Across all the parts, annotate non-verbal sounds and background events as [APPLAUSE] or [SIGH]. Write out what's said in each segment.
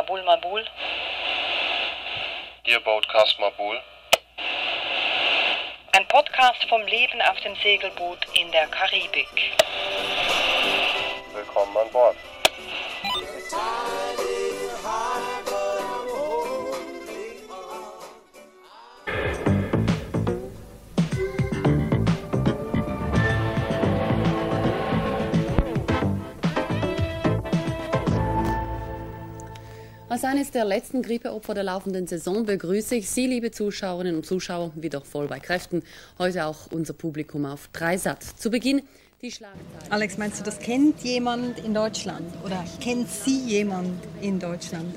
Babul Mabul. Ihr Boatcast Mabul. Ein Podcast vom Leben auf dem Segelboot in der Karibik. Willkommen an Bord. Als eines der letzten Grippeopfer der laufenden Saison begrüße ich Sie, liebe Zuschauerinnen und Zuschauer, wieder voll bei Kräften. Heute auch unser Publikum auf Dreisat. Zu Beginn die Schlagzeilen. Alex, meinst du, das kennt jemand in Deutschland? Oder kennt sie jemand in Deutschland?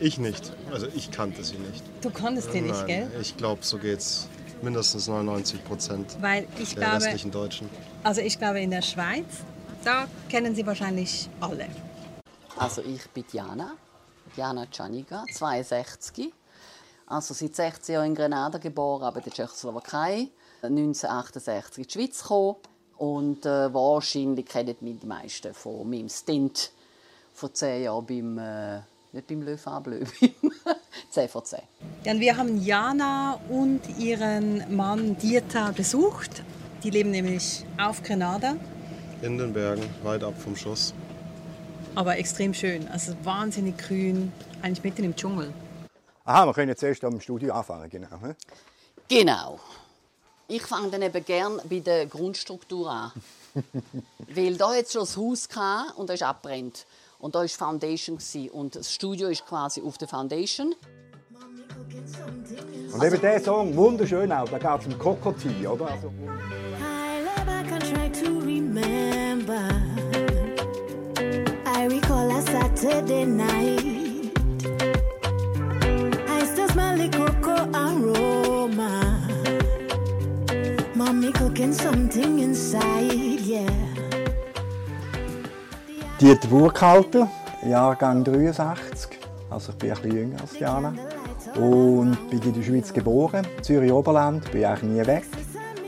Ich nicht. Also ich kannte sie nicht. Du konntest den nicht, Nein, gell? Ich glaube, so geht's mindestens 99 Prozent Weil ich der glaube, restlichen Deutschen. also ich glaube in der Schweiz, da kennen sie wahrscheinlich alle. Also ich bin Diana, Diana Czaniga, 62. Also seit 16 Jahren in Grenada geboren, aber in der Tschechoslowakei. 1968 in die Schweiz gekommen. Und äh, wahrscheinlich kennen mich die meisten von meinem Stint vor 10 Jahren beim, äh, nicht beim Le Fable, [LAUGHS] beim 10 vor 10. Ja, und wir haben Jana und ihren Mann Dieter besucht. Die leben nämlich auf Grenada, In den Bergen, weit ab vom Schuss. Aber extrem schön. Also wahnsinnig grün, eigentlich mitten im Dschungel. Aha, wir können jetzt erst am Studio anfangen, genau. hä? Genau. Ich fange dann eben gern bei der Grundstruktur an. [LAUGHS] Weil da hat schon das Haus gehabt und das ist abbrennt. Und da war Foundation gewesen. und das Studio ist quasi auf der Foundation. Und eben der Song, wunderschön auch, da geht es um Krokodil, oder? Also, Saturday night. I still smell the cocoa aroma. Mommy cooking something inside, yeah. Dieter Burkhalter, Jahrgang 63, also ich bin ein bisschen jünger als Jana. Und bin in der Schweiz geboren, Zürich Oberland, bin eigentlich nie weg.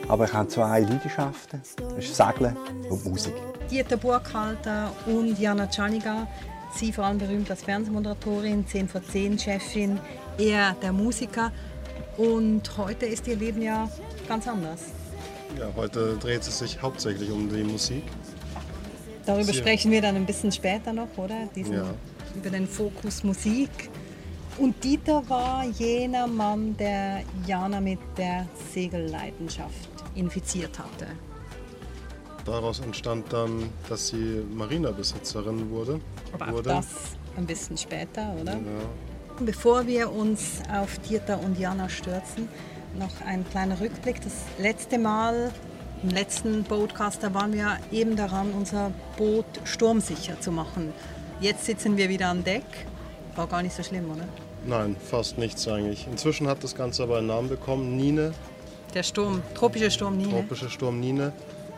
Aber ich habe zwei Leidenschaften, das ist Segeln und Musik. Dieter Burkhalter und Jana Czaniga. Sie vor allem berühmt als Fernsehmoderatorin, 10 vor 10 Chefin, er der Musiker. Und heute ist ihr Leben ja ganz anders. Ja, heute dreht es sich hauptsächlich um die Musik. Darüber Sie- sprechen wir dann ein bisschen später noch, oder? Diesen, Ja. Über den Fokus Musik. Und Dieter war jener Mann, der Jana mit der Segelleidenschaft infiziert hatte. Daraus entstand dann, dass sie Marinabesitzerin wurde. Aber auch wurde. das ein bisschen später, oder? Ja. Bevor wir uns auf Dieter und Jana stürzen, noch ein kleiner Rückblick. Das letzte Mal, im letzten Boatcaster, waren wir eben daran, unser Boot sturmsicher zu machen. Jetzt sitzen wir wieder an Deck. War gar nicht so schlimm, oder? Nein, fast nichts eigentlich. Inzwischen hat das Ganze aber einen Namen bekommen. Nine, Der Sturm, tropischer Sturm Nine. tropischer Sturm Nine,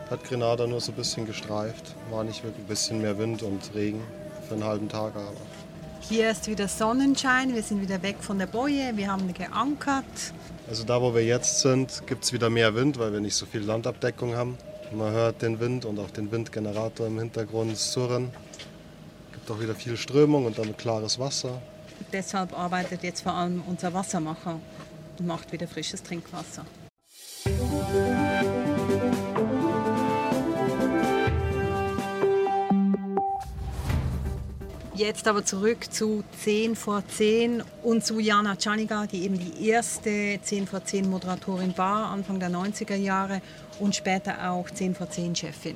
hat Grenada nur so ein bisschen gestreift. War nicht wirklich ein bisschen mehr Wind und Regen für einen halben Tag aber. Hier ist wieder Sonnenschein, wir sind wieder weg von der Boje, wir haben geankert. Also da, wo wir jetzt sind, gibt es wieder mehr Wind, weil wir nicht so viel Landabdeckung haben. Man hört den Wind und auch den Windgenerator im Hintergrund surren. gibt auch wieder viel Strömung und damit klares Wasser. Deshalb arbeitet jetzt vor allem unser Wassermacher und macht wieder frisches Trinkwasser. Jetzt aber zurück zu 10 vor 10 und zu Jana Czaniga, die eben die erste 10 vor 10 Moderatorin war, Anfang der 90er Jahre und später auch 10 vor 10 Chefin.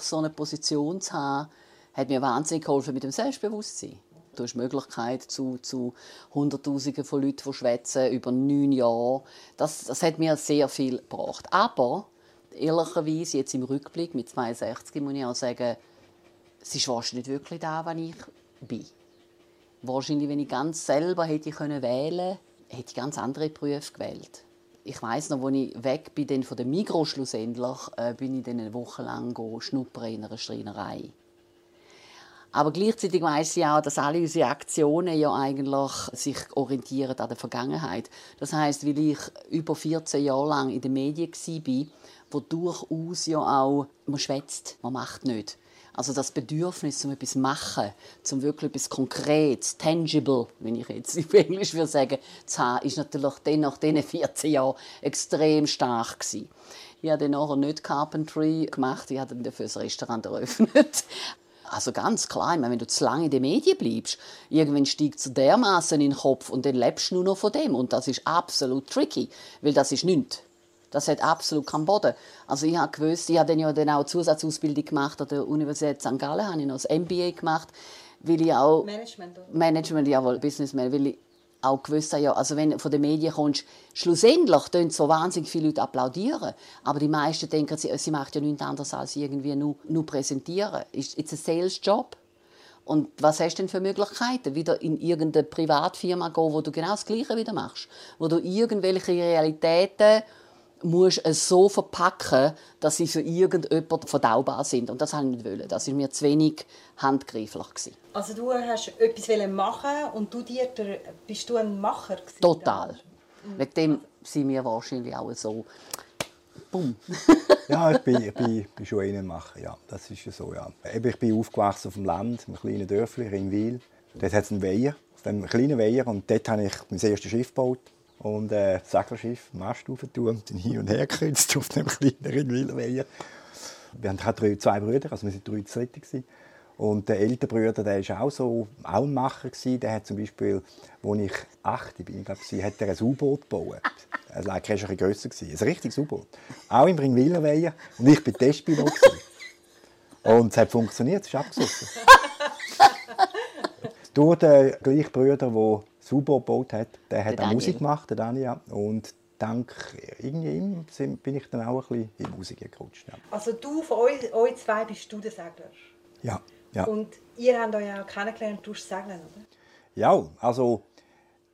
So eine Position zu haben, hat mir wahnsinnig geholfen mit dem Selbstbewusstsein. Du hast die Möglichkeit zu, zu Hunderttausenden von Leuten, die schwätzen über neun Jahre. Das, das hat mir sehr viel gebracht. Aber ehrlicherweise, jetzt im Rückblick mit 62, muss ich auch sagen, es ist wahrscheinlich nicht wirklich da, was ich bin. Wahrscheinlich, wenn ich ganz selber hätte können wählen hätte ich ganz andere Berufe gewählt. Ich weiß noch, als ich weg bin von der Migros schlussendlich, äh, bin ich dann eine Woche lang schnuppern in einer Schreinerei. Aber gleichzeitig weiß ich auch, dass alle unsere Aktionen ja eigentlich sich orientieren an der Vergangenheit. Das heißt, weil ich über 14 Jahre lang in den Medien war, wo durchaus ja auch man schwätzt, man macht nicht. Also das Bedürfnis zum etwas machen, zum wirklich etwas Konkretes, tangible, wenn ich jetzt [LAUGHS] auf Englisch würde sagen, zu haben, ist natürlich dann nach diesen 14 Jahren extrem stark gewesen. Ich habe dann nachher nicht Carpentry gemacht, ich habe dann dafür das Restaurant eröffnet. [LAUGHS] Also ganz klar, ich meine, wenn du zu lange in den Medien bleibst, irgendwann steigt es dermaßen in den Kopf und dann lebst du nur noch von dem. Und das ist absolut tricky, weil das ist nichts. Das hat absolut keinen Boden. Also ich habe gewusst, ich habe dann ja dann auch Zusatzausbildung gemacht an der Universität St. Gallen, habe ich noch das MBA gemacht, weil ich auch Management, oder? Management, jawohl, Businessman, weil ich auch gewusst habe, ja, also wenn du von den Medien kommst, schlussendlich tun so wahnsinnig viele Leute applaudieren, aber die meisten denken, sie, sie macht ja nichts anderes als irgendwie nur, nur präsentieren. It's it's a sales job. Und was hast du denn für Möglichkeiten? Wieder in irgendeine Privatfirma gehen, wo du genau das Gleiche wieder machst. Wo du irgendwelche Realitäten musst es so verpacken, dass sie für irgendjemand verdaubar sind. Und das wollte ich nicht. wollen. Das war mir zu wenig handgreiflich. gewesen. Also du hast etwas machen und du dir, bist du ein Macher gewesen? Total. Wegen dem sind wir wahrscheinlich auch so. Bumm. [LAUGHS] Ja, ich bin, ich bin, bin schon einen machen, ja. Das ist ja so, ja. Eben, ich bin aufgewachsen auf dem Land, in einem kleinen Dörfli, Ringwil. Dort hat es einen Weiher, auf dem kleinen Weiher. Und dort habe ich mein erstes Schiff gebaut. Und äh, das Seglerschiff, Mast aufgetan und dann hin und her gekürzt auf dem kleinen Ringwiler Weiher. Wir haben drei, zwei Brüder, also wir waren drei zu dritt. gewesen. Und der ältere Bruder, der war auch so, auch ein Macher. Gewesen. Der hat zum Beispiel, als ich acht bin, glaub, ich, hat er ein U-Boot gebaut. Also, war ein grösser. gewesen. Ein richtiges U-Boot. Auch im Ringwiler Weiher. Und ich war Testpilot. Und es hat funktioniert, es ist abgesoffen. Durch den gleichen Bruder, der das U-Boot gebaut hat, der hat auch Daniel. Musik gemacht, der Daniel. Und dank irgendwie ihm bin ich dann auch ein bisschen in die Musik gerutscht. Ja. Also du, von euch, euch zwei bist du der Segler. Ja, ja. Und ihr habt euch auch kennengelernt durch Segeln, oder? ja also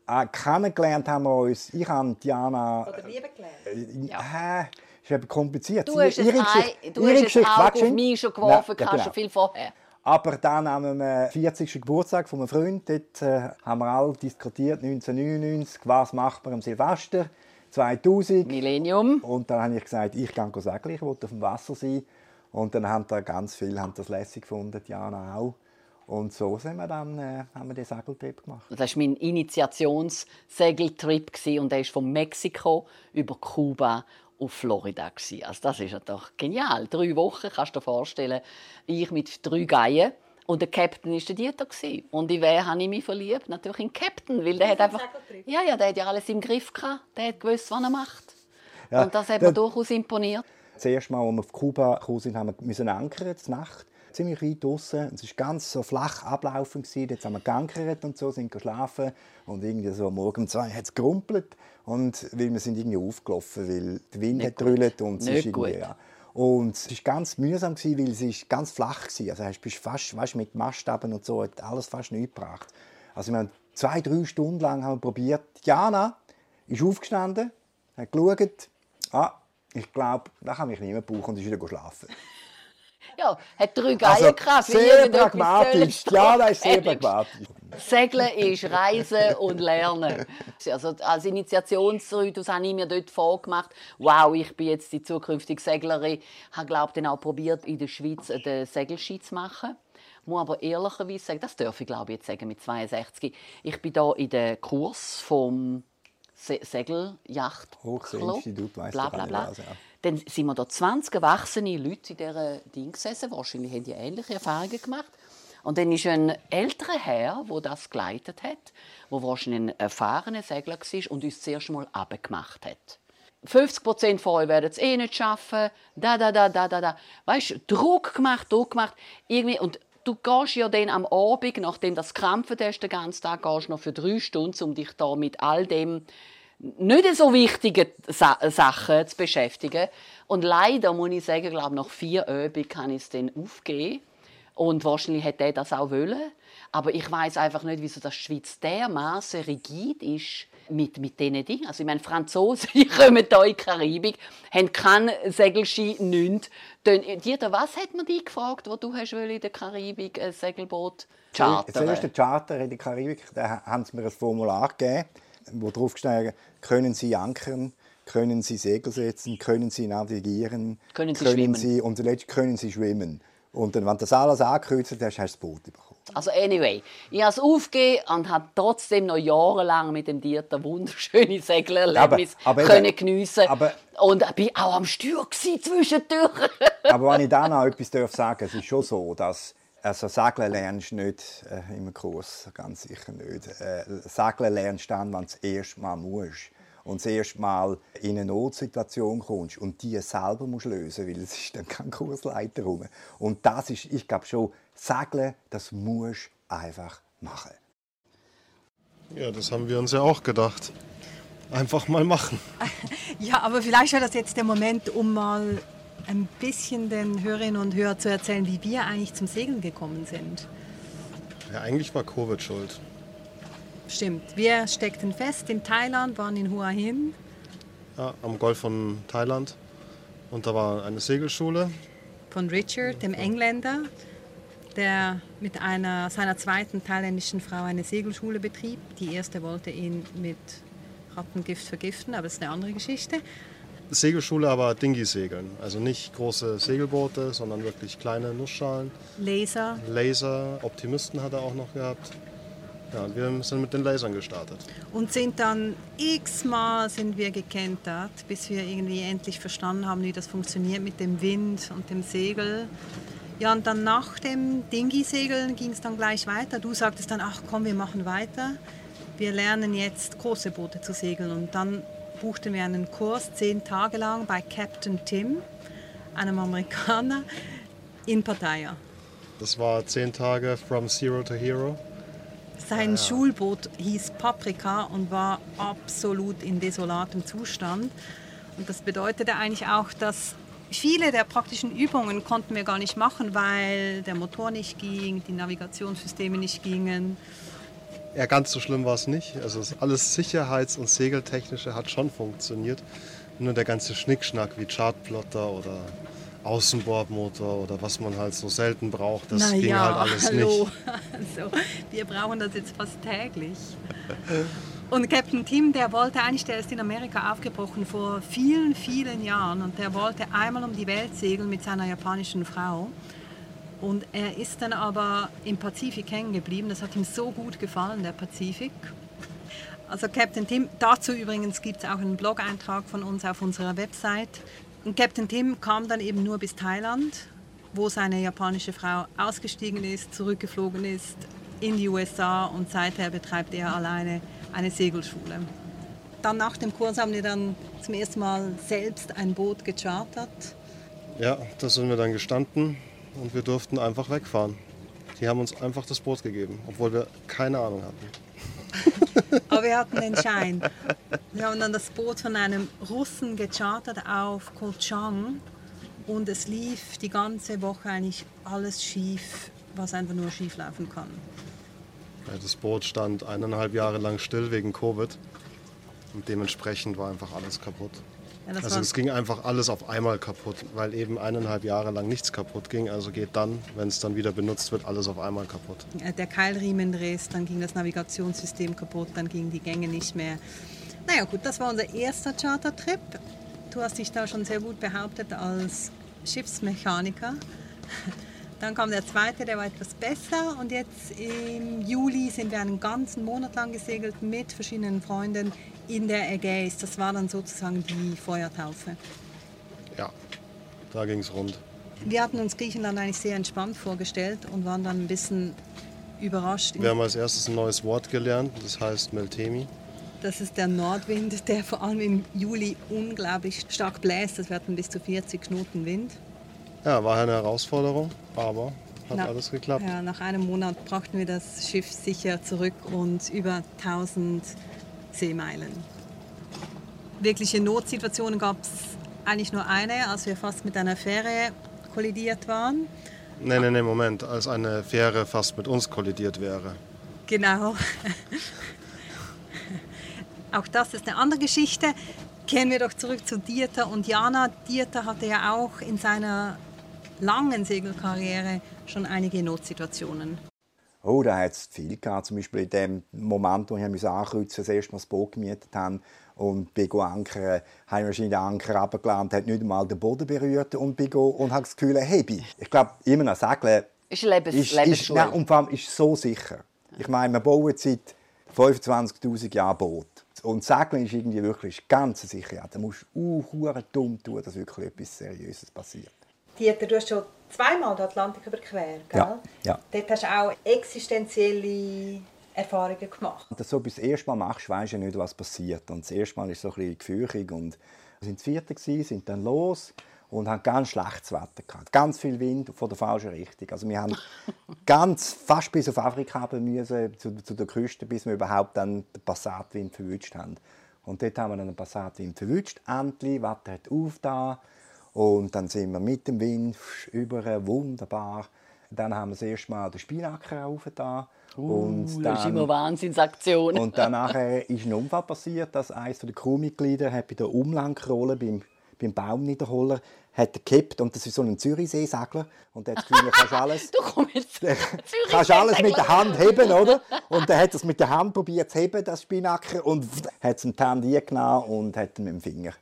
äh, kennengelernt haben wir uns, ich habe Diana... Oder Liebe gelernt? Ja. Äh, ist eben kompliziert. Du hast, Ihre ein, Geschichte- du ihre hast ein Geschichte, Auge du? auf mich schon geworfen, Ja, ja, kannst genau. schon viel vorher. Aber dann am äh, 40. Geburtstag von einem Freund, dort, äh, haben wir alle diskutiert, 1999, was macht man am Silvester 2000. Millennium. Und dann habe ich gesagt, ich gehe segeln, ich will auf dem Wasser sein. Und dann haben da ganz viele haben das lässig gefunden, Diana auch. Und so sind wir dann, äh, haben wir den Segeltrip gemacht. Das war mein Initiationssegeltrip und der ist von Mexiko über Kuba auf Florida. gewesen. Also das ist ja doch genial. Drei Wochen, kannst du dir vorstellen. Ich mit drei Geigen. Und der Captain war der Dieter. gewesen. Und in wen habe ich mich verliebt? Natürlich in den Captain. Weil der hat einfach... Ja, ja, der hat ja alles im Griff gehabt. Der hat gewusst, was er macht. Ja, und das hat mir durchaus imponiert. Das erste Mal, als wir auf Kuba gekommen sind, haben wir müssen ankern, der Nacht. Ziemlich weit draußen. Es war ganz so flach ablaufen. Jetzt haben wir geankert und so, sind geschlafen. Und irgendwie so am Morgen um zwei hat es gerumpelt. Und weil wir sind irgendwie aufgelaufen, weil der Wind Nicht hat gut. gerüllt und es ist irgendwie, ja. Und es war ganz mühsam, gewesen, weil es ist ganz flach war. Also du bist fast weißt, mit Mastaben und so, hat alles fast nichts gebracht. Also wir haben zwei, drei Stunden lang haben wir probiert. Jana ist aufgestanden, hat geschaut. Ah, ich glaube, da kann ich nicht mehr brauchen und ist wieder schlafen. [LAUGHS] Ja, hat drei Also, gehabt. für sehr irgendetwas pragmatisch. Jana ist sehr pragmatisch. Segeln ist Reisen und Lernen. Also als Initiationsritus habe ich mir dort vorgemacht, wow, ich bin jetzt die zukünftige Seglerin. Ich habe, glaube dann auch probiert, in der Schweiz den Segelski zu machen. Ich muss aber ehrlicherweise sagen, das darf ich glaube ich jetzt sagen mit 62. Ich bin da in den Kurs vom Se Segelyacht Hochseeinstitut, weiss bla bla bla. ja. Dann sind wir da 20 erwachsene Leute in dieser Ding gesessen. Wahrscheinlich haben die ähnliche Erfahrungen gemacht. Und dann ist ein älterer Herr, der das geleitet hat, der wahrscheinlich ein erfahrener Segler war und uns zuerst mal abgemacht hat. 50 Prozent von euch werden es eh nicht schaffen. Da, da, da, da, da, da. Weißt du, Druck gemacht, Druck gemacht. Irgendwie, und du gehst ja dann am Abend, nachdem das krampfen hast, den ganzen Tag, gehst noch für drei Stunden, um dich da mit all dem nicht so wichtigen Sa Sachen zu beschäftigen. Und leider muss ich sagen, glaube nach vier Übungen kann ich es dann aufgeben. Und wahrscheinlich hätte er das auch wollen. Aber ich weiß einfach nicht, wieso das Schweiz dermaßen rigid ist mit, mit diesen Dingen. Also ich meine, Franzosen, [LAUGHS] die kommen hier in die Karibik, haben keinen Segelski, nichts. Dann- Dieter, was hat man dich gefragt, wo du hast in der Karibik ein Segelboot chartern? äh, erste Charter in der Karibik, da haben sie mir ein Formular gegeben, wo drauf gestanden können Sie ankern, können Sie Segel setzen, können Sie navigieren, Können Sie schwimmen. Sie, und zuletzt können Sie schwimmen. Und dann, wenn du das alles angekreuzt hast, hast du das Boot bekommen. Also anyway, ich habe es aufgegeben und habe trotzdem noch jahrelang mit dem Dieter wunderschöne aber können geniessen. aber- und ich bin auch am Steuer zwischendurch. [LAUGHS] Aber wenn ich da noch etwas darf sagen es ist schon so, dass also Segeln lernst du nicht äh, im Kurs, ganz sicher nicht. Äh, Segeln lernst du dann, wenn du das erste Mal musst. Und das erste Mal in eine Notsituation kommst und die selber musst lösen, weil es ist dann kein Kursleiter rum. Und das ist, ich glaube schon, Segeln, das musst du einfach machen. Ja, das haben wir uns ja auch gedacht. Einfach mal machen. [LAUGHS] Ja, aber vielleicht wäre das jetzt der Moment, um mal ein bisschen den Hörerinnen und Hörern zu erzählen, wie wir eigentlich zum Segeln gekommen sind. Ja, eigentlich war Covid schuld. Stimmt, wir steckten fest in Thailand, waren in Hua Hin. Ja, am Golf von Thailand. Und da war eine Segelschule. von Richard, dem Engländer, der mit einer, seiner zweiten thailändischen Frau eine Segelschule betrieb. Die erste wollte ihn mit Rattengift vergiften, aber das ist eine andere Geschichte. Segelschule, aber Dinghy-Segeln. Also nicht große Segelboote, sondern wirklich kleine Nussschalen. Laser. Laser, Optimisten hat er auch noch gehabt. Ja, und wir sind mit den Lasern gestartet. Und sind dann x-mal sind wir gekentert, bis wir irgendwie endlich verstanden haben, wie das funktioniert mit dem Wind und dem Segel. Ja, und dann nach dem Dinghy-Segeln ging es dann gleich weiter. Du sagtest dann, ach komm, wir machen weiter. Wir lernen jetzt große Boote zu segeln. Und dann buchten wir einen Kurs zehn Tage lang bei Captain Tim, einem Amerikaner, in Pattaya. Das war zehn Tage from Zero to Hero. Sein Schulboot hieß Paprika und war absolut in desolatem Zustand. Und das bedeutete eigentlich auch, dass viele der praktischen Übungen konnten wir gar nicht machen, weil der Motor nicht ging, die Navigationssysteme nicht gingen. Ja, ganz so schlimm war es nicht. Also alles Sicherheits- und Segeltechnische hat schon funktioniert. Nur der ganze Schnickschnack wie Chartplotter oder Außenbordmotor oder was man halt so selten braucht, das Na ging ja, halt alles hallo. nicht. Also, wir brauchen das jetzt fast täglich. Und Captain Tim, der wollte eigentlich, der ist in Amerika aufgebrochen vor vielen, vielen Jahren und der wollte einmal um die Welt segeln mit seiner japanischen Frau. Und er ist dann aber im Pazifik hängen geblieben. Das hat ihm so gut gefallen, der Pazifik. Also Captain Tim, dazu übrigens gibt es auch einen Blog-Eintrag von uns auf unserer Website. Und Captain Tim kam dann eben nur bis Thailand, wo seine japanische Frau ausgestiegen ist, zurückgeflogen ist in die USA und seither betreibt er alleine eine Segelschule. Dann nach dem Kurs haben wir dann zum ersten Mal selbst ein Boot gechartert. Ja, da sind wir dann gestanden und wir durften einfach wegfahren. Die haben uns einfach das Boot gegeben, obwohl wir keine Ahnung hatten. Aber wir hatten den Schein. Wir haben dann das Boot von einem Russen gechartert auf Koh Chang und es lief die ganze Woche eigentlich alles schief, was einfach nur schief laufen kann. Das Boot stand eineinhalb Jahre lang still wegen Covid und dementsprechend war einfach alles kaputt. Ja, Also es ging einfach alles auf einmal kaputt, weil eben eineinhalb Jahre lang nichts kaputt ging. Also geht dann, wenn es dann wieder benutzt wird, alles auf einmal kaputt. Der Keilriemen riss, dann ging das Navigationssystem kaputt, dann gingen die Gänge nicht mehr. Naja gut, das war unser erster Chartertrip. Du hast dich da schon sehr gut behauptet als Schiffsmechaniker. Dann kam der zweite, der war etwas besser und jetzt im Juli sind wir einen ganzen Monat lang gesegelt mit verschiedenen Freunden in der Ägäis. Das war dann sozusagen die Feuertaufe. Ja, da ging es rund. Wir hatten uns Griechenland eigentlich sehr entspannt vorgestellt und waren dann ein bisschen überrascht. Wir haben als erstes ein neues Wort gelernt, das heißt Meltemi. Das ist der Nordwind, der vor allem im Juli unglaublich stark bläst. Das hatten bis zu 40 Knoten Wind. Ja, war eine Herausforderung, aber hat Na- alles geklappt. Ja, nach einem Monat brachten wir das Schiff sicher zurück und über 1000 Seemeilen. Wirkliche Notsituationen gab es eigentlich nur eine, als wir fast mit einer Fähre kollidiert waren. Nee, nee, nee, Moment, als eine Fähre fast mit uns kollidiert wäre. Genau. Auch das ist eine andere Geschichte. Kehren wir doch zurück zu Dieter und Jana. Dieter hatte ja auch in seiner langen Segelkarriere schon einige Notsituationen. Oh, da hat es viel gehabt. Zum Beispiel in dem Moment, wo ich mich ankreuzen das erste Mal das Boot gemietet habe und bin ankern, habe ich wahrscheinlich den Anker runtergeladen, hat nicht einmal den Boden berührt und bin und habe das Gefühl, hey, ich glaube, immer noch Segeln Ist Lebens ist, ist, nein, und vor allem ist so sicher. Ich meine, wir bauen seit 25'000 Jahren Boot. Und Segeln ist irgendwie wirklich ganz sicher. Da musst du uh, dumm tun, dass wirklich etwas Seriöses passiert. Dieter, du hast schon zweimal den Atlantik überquert, gell? Ja, ja. Dort hast du auch existenzielle Erfahrungen gemacht. Du so das erste Mal machst, weisst du nicht, was passiert. Und das erste Mal ist so ein bisschen gefürchtig. Und wir sind das vierte, gewesen, sind dann los und haben ganz schlechtes Wetter gehabt. Ganz viel Wind von der falschen Richtung. Also wir haben [LAUGHS] ganz fast bis auf Afrika müssen, zu, zu der Küste, bis wir überhaupt dann den Passatwind verwünscht haben. Und dort haben wir dann den Passatwind verwünscht. Endlich, Wetter hat aufgetan. Und dann sind wir mit dem Wind über, wunderbar. Dann haben wir das erste Mal den Spinaker aufgetan. und Uh, das ist immer Wahnsinnsaktion. und dann nachher [LAUGHS] ist ein Unfall passiert, dass eines der Crewmitglieder hat bei der Umlenkrolle beim, beim Baumniederholer hat gekippt und das ist so ein Zürichseesegler und der hat das Gefühl, du kannst alles, [LAUGHS] du kommst kannst alles mit der Hand heben, oder? Und er hat es mit der Hand probiert zu heben, das Spinacker, und hat es ihm die Hand eingenommen und hat ihn mit dem Finger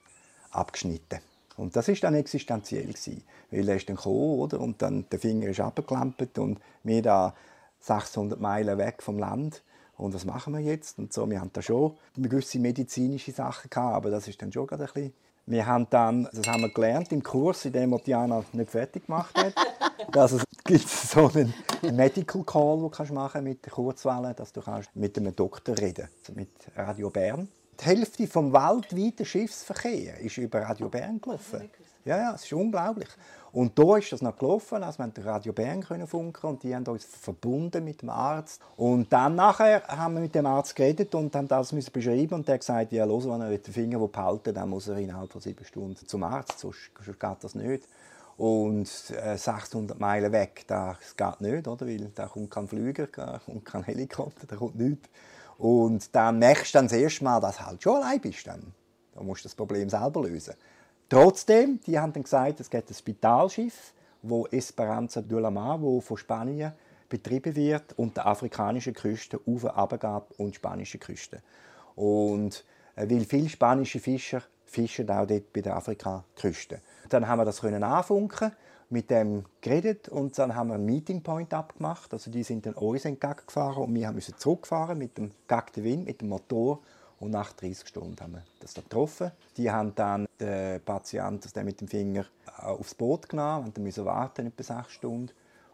abgeschnitten. Und das ist dann existenziell gewesen, weil er ist dann gekommen, oder? Und dann der Finger ist abgeklemmt und wir da 600 Meilen weg vom Land. Und was machen wir jetzt? Und so, wir haben da schon gewisse medizinische Sachen gehabt, aber das ist dann schon gerade ein bisschen wir haben dann, das haben wir gelernt im Kurs, in dem Diana nicht fertig gemacht hat, [LAUGHS] dass es gibt so einen Medical Call, den du machen kannst mit der Kurzwelle, dass du kannst mit einem Doktor reden, also mit Radio Bern. Die Hälfte vom weltweiten Schiffsverkehr ist über Radio Bern gelaufen. Ja, ja, es ist unglaublich. Und da ist das noch gelaufen, also wir konnten Radio Bern können funken und die haben uns verbunden mit dem Arzt. Und dann nachher haben wir mit dem Arzt geredet und haben das müssen beschreiben und der hat gesagt, ja, los, wenn er den Finger behalten dann muss er innerhalb von sieben Stunden zum Arzt, sonst, geht das nicht. Und äh, 600 Meilen weg, das geht nicht, oder? weil da kommt kein Flüger, da kommt kein Helikopter, da kommt nichts. Und dann merkst du dann das erste Mal, dass du halt schon allein bist. Dann. Da musst du das Problem selber lösen. Trotzdem, die haben dann gesagt, es gibt ein Spitalschiff, wo Esperanza de la Mar, wo von Spanien betrieben wird und der afrikanischen Küste auf und die spanische Küste. Und äh, weil viele spanische Fischer fischen auch dort bei der Afrika-Küste. Dann haben wir das können anfunken, mit dem geredet und dann haben wir einen Meeting Point abgemacht. Also die sind dann uns entgegengefahren und wir mussten zurückfahren mit dem gegen Wind, mit dem Motor und nach 30 Stunden haben wir das dann getroffen. Die haben dann den Patienten der mit dem Finger aufs Boot genommen dann müssen warten etwa sechs Stunden.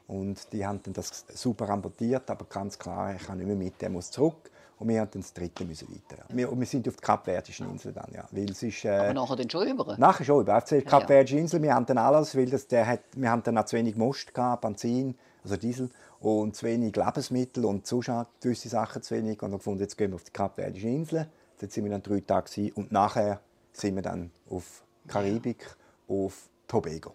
Und die haben dann das super amputiert, aber ganz klar, ich kann nicht mehr mit, der muss zurück. Und wir haben dann das dritte müssen weiter. Wir, und wir sind auf die Kapverdischen Insel dann, ja. Weil es ist, äh, Aber nachher dann schon über. Nachher schon, über. Auf Kapverdische Insel, wir haben dann alles, weil das, der hat, wir haben dann auch zu wenig Most gehabt, Benzin, also Diesel, und zu wenig Lebensmittel und auch gewisse Sachen zu wenig. Und dann gefunden, jetzt gehen wir auf die Kapverdische Insel. Dort sind wir dann drei Tage gewesen. und nachher sind wir dann auf Karibik, auf Tobago.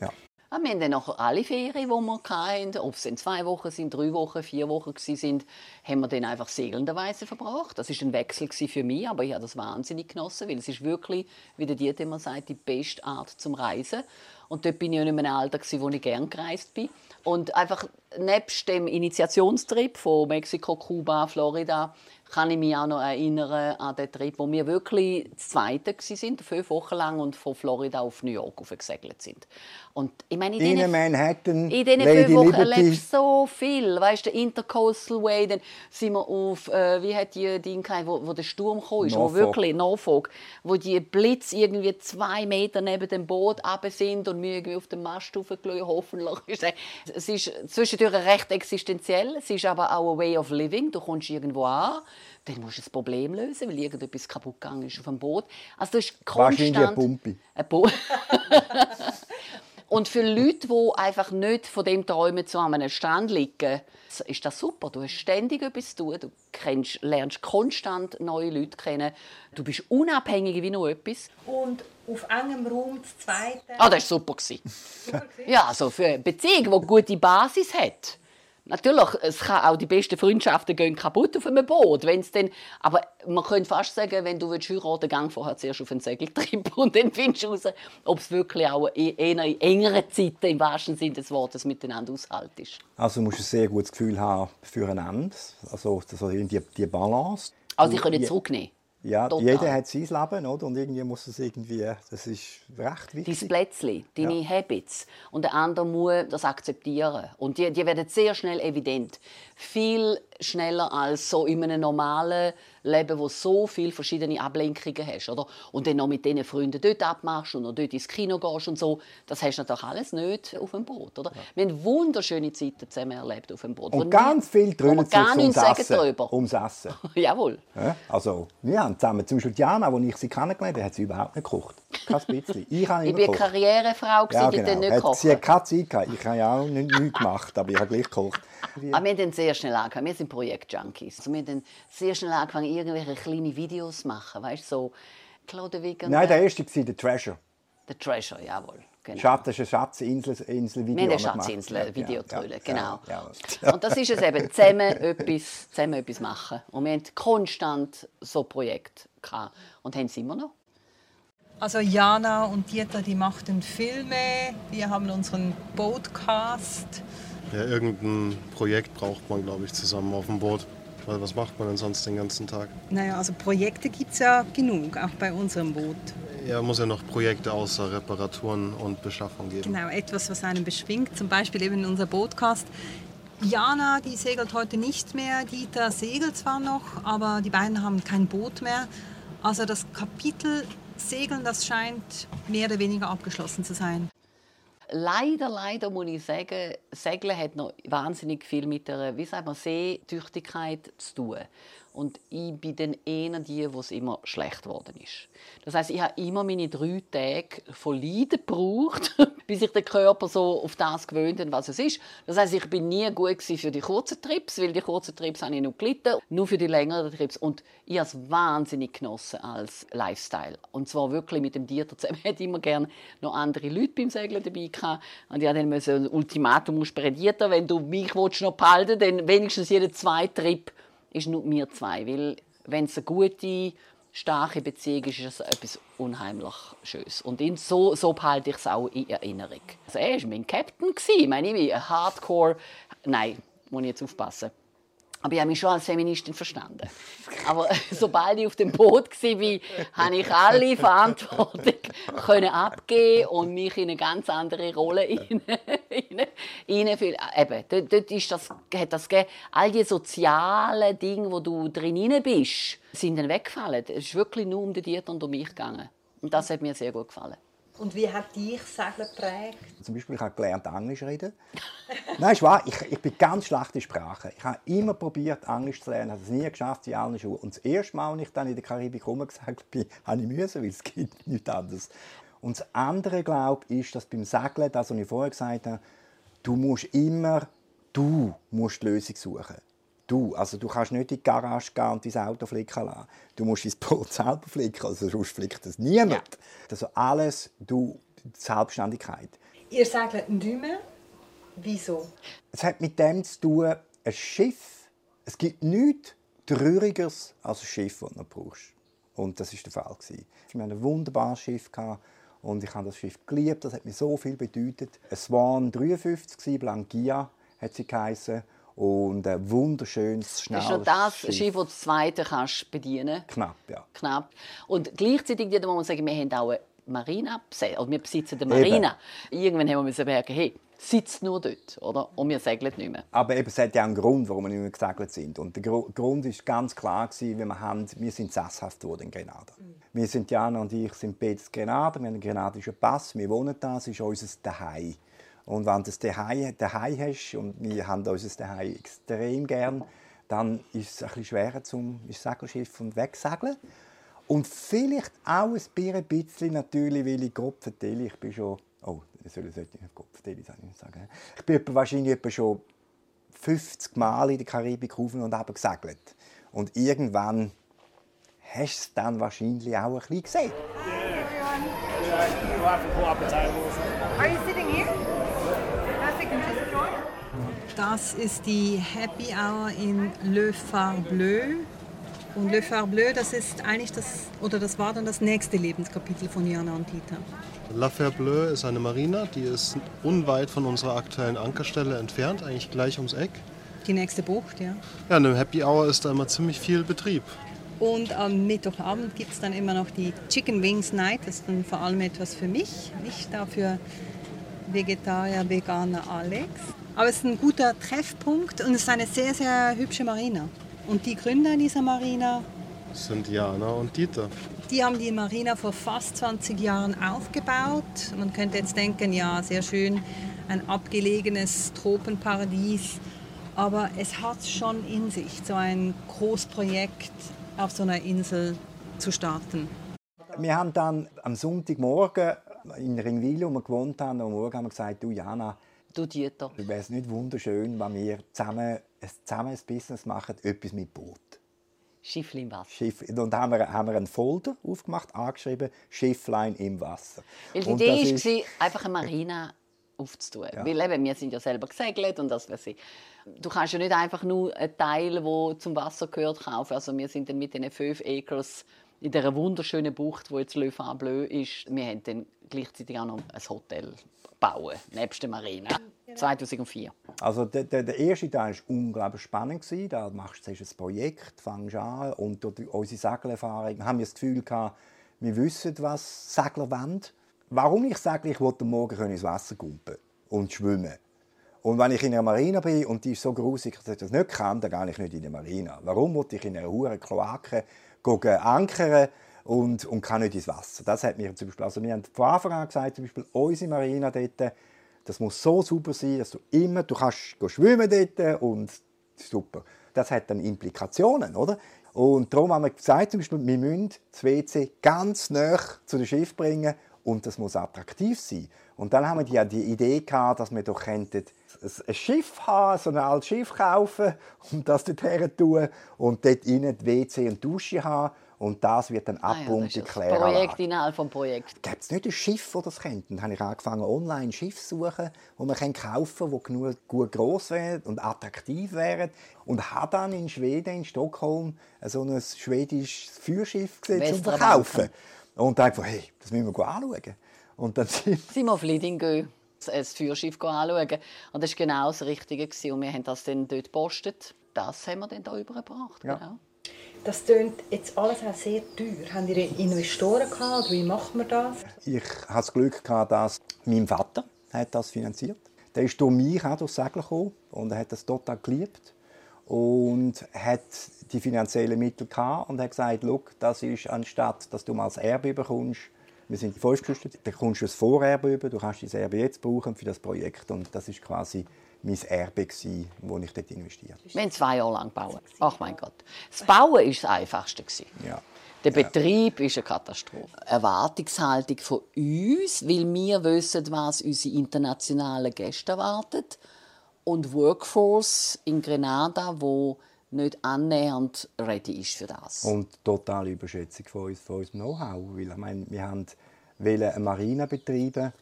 Ja. Wir haben dann nachher alle Ferien, die wir hatten, ob es dann zwei Wochen sind, drei Wochen, vier Wochen waren, haben wir dann einfach segelnderweise verbracht. Das war ein Wechsel für mich, aber ich habe das wahnsinnig genossen, weil es ist wirklich, wie der Dieter immer sagt, die beste Art zum Reisen. Und dort bin ich in einem Alter, wo ich gerne gereist bin. Und einfach nebst dem Initiationstrip von Mexiko, Kuba, Florida, kann ich mich auch noch erinnern an den Trip, wo wir wirklich das Zweite sind, fünf Wochen lang und von Florida auf New York gesegelt sind. Und ich meine, in In diesen- Manhattan, in diesen fünf Wochen Liberty. erlebst du so viel. Weißt du, der Intercoastal Way, dann sind wir auf, äh, wie hat die Ding geheißen, wo, wo der Sturm kam, wo Norfolk. wirklich, Norfolk, wo die Blitz irgendwie zwei Meter neben dem Boot runter sind und wir irgendwie auf dem Mast raufgeschaut, hoffentlich. ist es- ist zwischendurch recht existenziell, es ist aber auch ein Way of Living. Du kommst irgendwo an, dann musst du das Problem lösen, weil irgendetwas kaputt gegangen ist auf dem Boot. Also du hast Wahrscheinlich eine konstant... Pumpe. Eine Pu [LAUGHS] [LAUGHS] Und für Leute, die einfach nicht von dem träumen, zu einem Strand liegen, ist das super. Du hast ständig etwas zu tun. Du kennst, lernst konstant neue Leute kennen. Du bist unabhängig wie noch etwas. Und auf engem Raum das Zweite. Ah, das war super. gewesen. ja, also für eine Beziehung, die eine gute Basis hat. Natürlich, es kann auch die besten Freundschaften gehen kaputt auf einem Boot, wenn's denn, aber man könnte fast sagen, wenn du willst heiraten, gang vorher zuerst auf einen Segeltrip [LAUGHS] und dann findest du raus, ob es wirklich auch e- eher in engeren Zeiten im wahrsten Sinne des Wortes miteinander aushaltest. Also du musst ein sehr gutes Gefühl haben füreinander. Also, also die, die Balance. Also ich kann zurücknehmen. Ja, Total. jeder hat sein Leben, oder? Und irgendwie muss es irgendwie, das ist recht wichtig. dein Plätzchen, deine Habits. Und der andere muss das akzeptieren. Und die, die werden sehr schnell evident. Viel schneller als so in einem normalen Leben, wo so viele verschiedene Ablenkungen hast. Oder? Und dann noch mit diesen Freunden dort abmachst und noch dort ins Kino gehst und so. Das hast du natürlich alles nicht auf dem Boot. Oder? Wir haben wunderschöne Zeiten zusammen erlebt auf dem Boot. wo Und ganz viel drüllen sich gar nichts ums sagen Essen. darüber. Ums Essen. [LAUGHS] Jawohl. Ja, also, wir haben zusammen, zum Beispiel Diana, als ich sie kennengelernt habe, hat sie überhaupt nicht gekocht. Kein bisschen. Ich habe Ich eine gekocht. Karrierefrau, Ja, die dann genau. nicht Hat, kochen. sie hat keine Zeit gehabt. Ich habe ja auch nicht, nichts gemacht, aber ich habe gleich gekocht. Aber wir haben dann sehr schnell angefangen. Wir sind Projekt-Junkies. Also wir haben dann sehr schnell angefangen, irgendwelche kleine Videos zu machen. Weißt du, so Clodewick und Nein, der erste war «The Treasure». The Treasure, jawohl. Genau. Schatz, das ist ein Schatzinsel, Insel Video. Wir haben eine gemacht. Schatzinsel, Ja, ja, genau. Ja, ja. Und das ist es eben, zusammen [LAUGHS] etwas, zusammen etwas machen. Und wir hatten konstant so Projekte gehabt. und haben es immer noch. Also Jana und Dieter, die machten Filme. Wir haben unseren Boatcast. Ja, irgendein Projekt braucht man, glaube ich, zusammen auf dem Boot. Weil was macht man denn sonst den ganzen Tag? Naja, also Projekte gibt es ja genug, auch bei unserem Boot. Ja, muss ja noch Projekte außer Reparaturen und Beschaffung geben. Genau, etwas, was einen beschwingt. Zum Beispiel eben unser Bootcast. Jana, die segelt heute nicht mehr. Dieter segelt zwar noch, aber die beiden haben kein Boot mehr. Also das Kapitel Segeln, das scheint mehr oder weniger abgeschlossen zu sein. Leider, leider muss ich sagen, Segeln hat noch wahnsinnig viel mit der, wie sagt man, Seetüchtigkeit zu tun. Und ich bin dann eher die, wo es immer schlecht geworden ist. Das heißt, ich habe immer meine drei Tage von Leiden gebraucht, [LAUGHS] bis sich der Körper so auf das gewöhnt hat, was es ist. Das heißt, ich bin nie gut für die kurzen Trips, weil die kurzen Trips habe ich noch gelitten, nur für die längeren Trips. Und ich habe es wahnsinnig genossen als Lifestyle. Und zwar wirklich mit dem Dieter zusammen. [LAUGHS] Ich hätte immer gerne noch andere Leute beim Segeln dabei gehabt. Und ich habe dann ein Ultimatum Dieter, wenn du mich willst, noch behalten dann wenigstens jeden zweiten Trip ist nur wir zwei. Weil wenn es eine gute, starke Beziehung ist, ist es etwas unheimlich Schönes. Und ihn, so, so behalte ich es auch in Erinnerung. Also er war mein Captain. Ich meine, ich ein Hardcore... Nein, muss ich jetzt aufpassen. Aber ich habe mich schon als Feministin verstanden. Aber [LAUGHS] sobald ich auf dem Boot war, habe ich alle Verantwortung [LAUGHS] können abgeben und mich in eine ganz andere Rolle [LAUGHS] hinein- hinein- hineinfühlen. Eben, dort, dort ist das, hat das gegeben. All die sozialen Dinge, wo du drin bist, sind dann weggefallen. Es ist wirklich nur um den Dieter und um mich gegangen. Und das hat mir sehr gut gefallen. Und wie hat dich Segeln geprägt? Zum Beispiel, ich habe gelernt, Englisch reden. Nein, ist wahr. Ich, ich bin ganz schlecht in Sprache. Ich habe immer probiert, Englisch zu lernen, habe es nie geschafft in allen Schulen. Und das erste Mal, als ich dann in der Karibik rumgesegelt bin, [LAUGHS] habe ich müssen, weil es gibt [LAUGHS] nichts anderes. Und das andere, glaube ich, ist, dass beim Segeln, das, was ich vorher gesagt habe, du musst immer, du musst die Lösung suchen. Du, also du kannst nicht in die Garage gehen und dein Auto flicken lassen. Du musst dein Boot [LAUGHS] selber flicken, also sonst flickt das niemand. Also alles, du, die Selbstständigkeit. Ihr segelt nicht mehr. Wieso? Es hat mit dem zu tun, ein Schiff, es gibt nichts Traurigeres als ein Schiff, das du brauchst. Und das war der Fall. Wir hatten ein wunderbares Schiff und ich habe das Schiff geliebt, das hat mir so viel bedeutet. Ein Swan 53, Blanquia hat sie geheißen und ein wunderschönes, Das schnelles ist noch das Schiff, das du das zweite kannst bedienen Knapp, ja. knapp. Und gleichzeitig muss man sagen, wir haben auch eine Marina besetzt. Also wir besitzen eine Marina. Irgendwann haben wir merken, hey, sitzt nur dort, oder? Und wir segeln nicht mehr. Aber eben, es hat ja einen Grund, warum wir nicht mehr gesegelt sind. Und der Gru- Grund ist ganz klar gewesen, weil wir, haben, wir sind sesshaft worden in Grenada. Wir sind, Jana und ich, sind beide in Grenada. Wir haben einen grenadischen Pass. Wir wohnen da. Es ist unser Daheim. Und wenn du das Daheim, Daheim hast, und wir haben unser Daheim extrem gern, dann ist es ein bisschen schwerer zum ins Segelschiff und wegsegeln. Und vielleicht auch ein bisschen natürlich, weil ich Gott vertelle, ich bin schon, oh, ich soll sollte ich ich nicht sagen. Ich bin etwa, wahrscheinlich etwa schon 50 Mal in der Karibik rauf und runter gesegelt. Und irgendwann hast du es dann wahrscheinlich auch ein bisschen gesehen. Das ist die Happy Hour in Le Phare Bleu. Und Le Phare Bleu, das ist eigentlich das, oder das war dann das nächste Lebenskapitel von Jana und Dieter. La Fer Bleu ist eine Marina, die ist unweit von unserer aktuellen Ankerstelle entfernt, eigentlich gleich ums Eck. Die nächste Bucht, ja. Ja, in einem Happy Hour ist da immer ziemlich viel Betrieb. Und am Mittwochabend gibt es dann immer noch die Chicken Wings Night. Das ist dann vor allem etwas für mich, nicht dafür Vegetarier, Veganer Alex. Aber es ist ein guter Treffpunkt und es ist eine sehr, sehr hübsche Marina. Und die Gründer dieser Marina, sind Jana und Dieter. die haben die Marina vor fast 20 Jahren aufgebaut. Man könnte jetzt denken, ja, sehr schön, ein abgelegenes Tropenparadies. Aber es hat schon in sich, so ein Großprojekt auf so einer Insel zu starten. Wir haben dann am Sonntagmorgen in Ringwil, wo wir gewohnt haben, am Morgen haben wir gesagt, du Jana, Du Dieter. wäre es nicht wunderschön, wenn wir zusammen, ein- zusammen ein Business machen, etwas mit Boot. Schiffli im Wasser. Schiff. Und da haben wir, haben wir einen Folder aufgemacht, angeschrieben, Schifflein im Wasser. Weil die Und Idee war, einfach eine Marina aufzutun. Weil eben, wir sind ja selber gesegelt und das weiß ich. Du kannst ja nicht einfach nur einen Teil, der zum Wasser gehört, kaufen. Also wir sind dann mit diesen fünf Acres in dieser wunderschönen Bucht, wo jetzt Le Fan Bleu ist. Wir haben dann gleichzeitig auch noch ein Hotel bauen, nebst der Marina. 2004. Also der, der, der erste Teil war unglaublich spannend. Da machst du zuerst ein Projekt, fängst an und durch unsere Seglererfahrung haben wir das Gefühl gehabt, wir wissen, was Segler wollen. Warum ich sage, ich wollte am Morgen ins Wasser kumpen und schwimmen. Und wenn ich in einer Marina bin und die ist so grusig, dass ich das nicht kann, dann gehe ich nicht in eine Marina. Warum wollte ich in einer hohen Kloake ankern und, und kann nicht ins Wasser? Das hat mir zum Beispiel, also wir haben von Anfang an gesagt, zum Beispiel unsere Marina dort, das muss so super sein, dass du immer, du kannst schwimmen dort und super. Das hat dann Implikationen, oder? Und darum haben wir gesagt, zum Beispiel, wir müssen das WC ganz nah zu dem Schiff bringen und das muss attraktiv sein. Und dann haben wir ja die Idee gehabt, dass wir doch könnten ein Schiff haben, so ein altes Schiff kaufen und [LAUGHS] das dort her tun und dort innen die WC und Dusche haben und das wird dann Ah ja, abpumpt in das Kläranlage. Projekt innerhalb des Projekts. Gibt es nicht ein Schiff, das das kennt? Dann habe ich angefangen, online Schiffe zu suchen, die man kaufen kann, die genug gut gross wären und attraktiv wären. Und habe dann in Schweden, in Stockholm, so ein schwedisches Feuerschiff gesehen zum Verkaufen. Und da habe ich gedacht, hey, das müssen wir anschauen. Und dann sind sind wir auf Lidingö ein Feuerschiff anschauen. Und das war genau das Richtige. gewesen. Und wir haben das dann dort gepostet. Das haben wir dann hier übergebracht. Ja. Genau. Das tönt jetzt alles auch sehr teuer. Haben ihr Investoren gehabt? Oder wie macht man das? Ich hatte das Glück, gehabt, dass mein Vater hat das finanziert Der ist durch mich auch durchs Segeln gekommen und er hat das total geliebt und hat die finanziellen Mittel gehabt und hat gesagt, «Schau, das ist anstatt, dass du mal das Erbe bekommst, wir sind Geschwister, dann kommst du ein Vorerbe über, du kannst das Erbe jetzt brauchen für das Projekt und das ist quasi mein Erbe gsi, wo ich dort investiert. habe. Wir haben zwei Jahre lang gebaut. Ach mein Gott. Das Bauen war das Einfachste. gewesen. Ja. Der Betrieb ist eine Katastrophe. Erwartungshaltung von uns, weil wir wissen, was unsere internationalen Gäste erwartet. Und Workforce in Grenada, wo nicht annähernd ready ist für das. Und totale Überschätzung von, uns, von unserem Know-how. Weil, ich meine, wir haben eine Marina betreiben,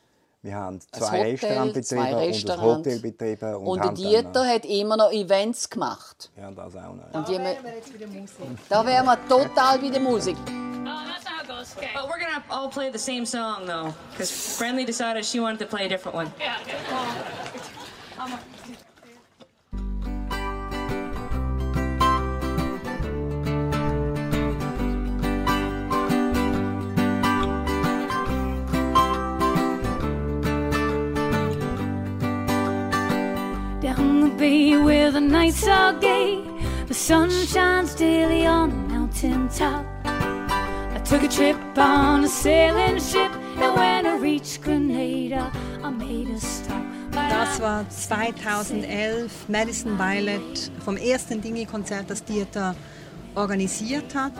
wir haben zwei Hotel, Restaurants betrieben zwei und ein Restaurants. Hotel betrieben. Und, Und der Dieter hat immer noch Events gemacht. Ja, das auch noch. Da wären wir total bei der Musik. Oh, that's how it goes. Okay. But we're gonna all play the same song though, because Friendly decided she wanted to play a different one. Yeah, Bay where the nights are gay, the sun shines daily on the mountain top. I took a trip on a sailing ship, and when I reached Grenada, I made a stop. Das war 2011 Madison Violet vom ersten Dingi-Konzert, das Dieter organisiert hat.